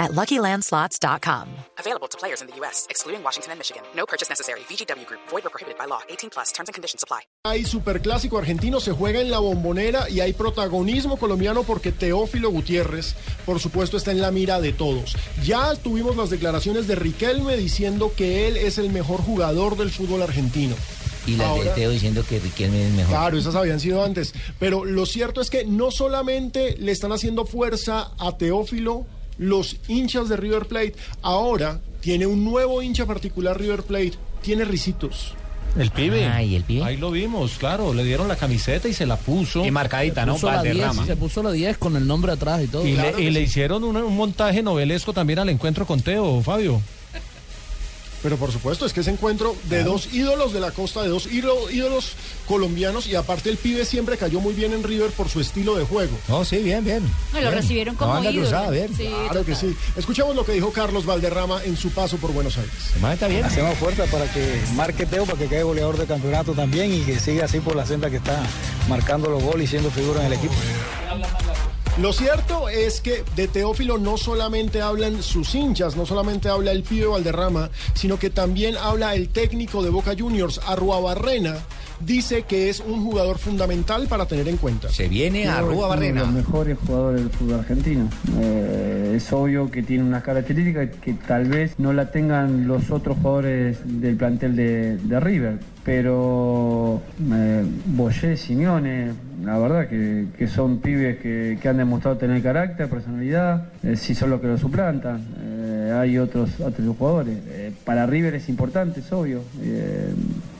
at LuckyLandSlots.com. Available to players in the U.S., excluding Washington and Michigan. No purchase necessary. VGW Group. Void or prohibited by law. 18 plus. Terms and conditions apply. Hay superclásico argentino, se juega en la bombonera y hay protagonismo colombiano porque Teófilo Gutiérrez, por supuesto, está en la mira de todos. Ya tuvimos las declaraciones de Riquelme diciendo que él es el mejor jugador del fútbol argentino. Y las Ahora- de Teo diciendo que Riquelme es mejor. Claro, esas habían sido antes. Pero lo cierto es que no solamente le están haciendo fuerza a Teófilo los hinchas de River Plate, ahora tiene un nuevo hincha particular River Plate, tiene risitos. El pibe. Ay, ¿el pibe? Ahí lo vimos, claro. Le dieron la camiseta y se la puso. Y marcadita, ¿no? la 10, Valderrama. se puso la 10 con el nombre atrás y todo. Y, Claro le, y le hicieron una- un montaje novelesco también al encuentro con Teo, Fabio. Pero por supuesto, es que ese encuentro de dos ídolos de la costa, de dos ídolo- ídolos colombianos, y aparte el pibe siempre cayó muy bien en River por su estilo de juego. No, sí, bien, bien. No, lo recibieron como No, ídolo. cruzada, bien. Sí, Claro que sí. Escuchemos lo que dijo Carlos Valderrama en su paso por Buenos Aires. Está bien. Hacemos fuerza para que marque Teo, para que quede goleador de campeonato también y que siga así por la senda que está marcando los goles y siendo figura en el equipo. Lo cierto es que de Teófilo no solamente hablan sus hinchas, no solamente habla el pibe Valderrama, sino que también habla el técnico de Boca Juniors, Arruabarrena, dice que es un jugador fundamental para tener en cuenta. Se viene a Rúa Uno de Barrena. los mejores jugadores del fútbol argentino. Eh, es obvio que tiene unas características que tal vez no la tengan los otros jugadores del plantel de, River. Pero eh, Simeone, la verdad que, son pibes que, han demostrado tener carácter, personalidad, eh, si son los que lo suplantan. Eh, hay otros, otros jugadores. Eh, para River es importante, es obvio.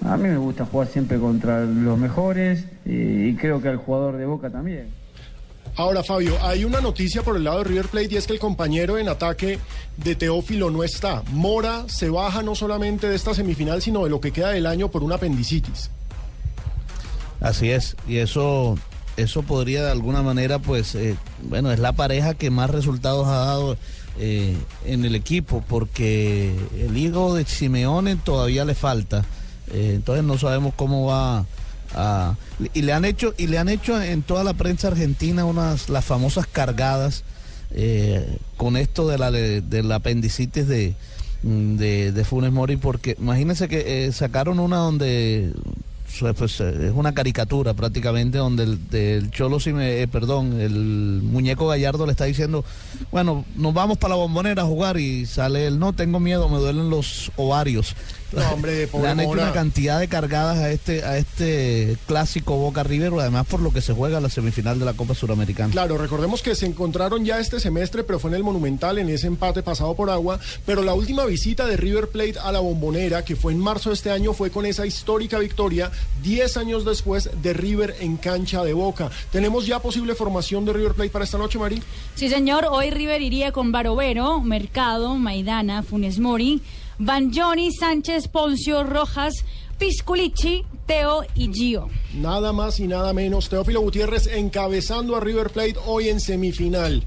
A mí me gusta jugar siempre contra los mejores eh, y creo que al jugador de Boca también. Ahora, Fabio, hay una noticia por el lado de River Plate y es que el compañero en ataque de Teófilo no está. Mora se baja no solamente de esta semifinal, sino de lo que queda del año por una apendicitis. Así es, y eso, eso podría de alguna manera, pues, eh, bueno, es la pareja que más resultados ha dado eh, en el equipo, porque el hijo de Simeone todavía le falta, eh, entonces no sabemos cómo va a... Y le han hecho, y le han hecho en toda la prensa argentina unas, las famosas cargadas eh, con esto de la, de, la apendicitis de, de, de Funes Mori, porque imagínense que eh, sacaron una donde pues, eh, es una caricatura prácticamente donde el del Cholo Sime- eh, perdón, el muñeco Gallardo le está diciendo, bueno, nos vamos para la bombonera a jugar y sale él, no tengo miedo, me duelen los ovarios. No, hombre, pobre Le han hecho Mora. una cantidad de cargadas a este a este clásico Boca River, además por lo que se juega la semifinal de la Copa Suramericana. Claro, recordemos que se encontraron ya este semestre, pero fue en el Monumental, en ese empate pasado por agua. Pero la última visita de River Plate a la Bombonera, que fue en marzo de este año, fue con esa histórica victoria, 10 años después de River en cancha de Boca. ¿Tenemos ya posible formación de River Plate para esta noche, Mari? Sí, señor. Hoy River iría con Barovero, Mercado, Maidana, Funes Mori, Banjoni, Sánchez, Poncio, Rojas, Pisculichi, Teo y Gio. Nada más y nada menos. Teófilo Gutiérrez encabezando a River Plate hoy en semifinal.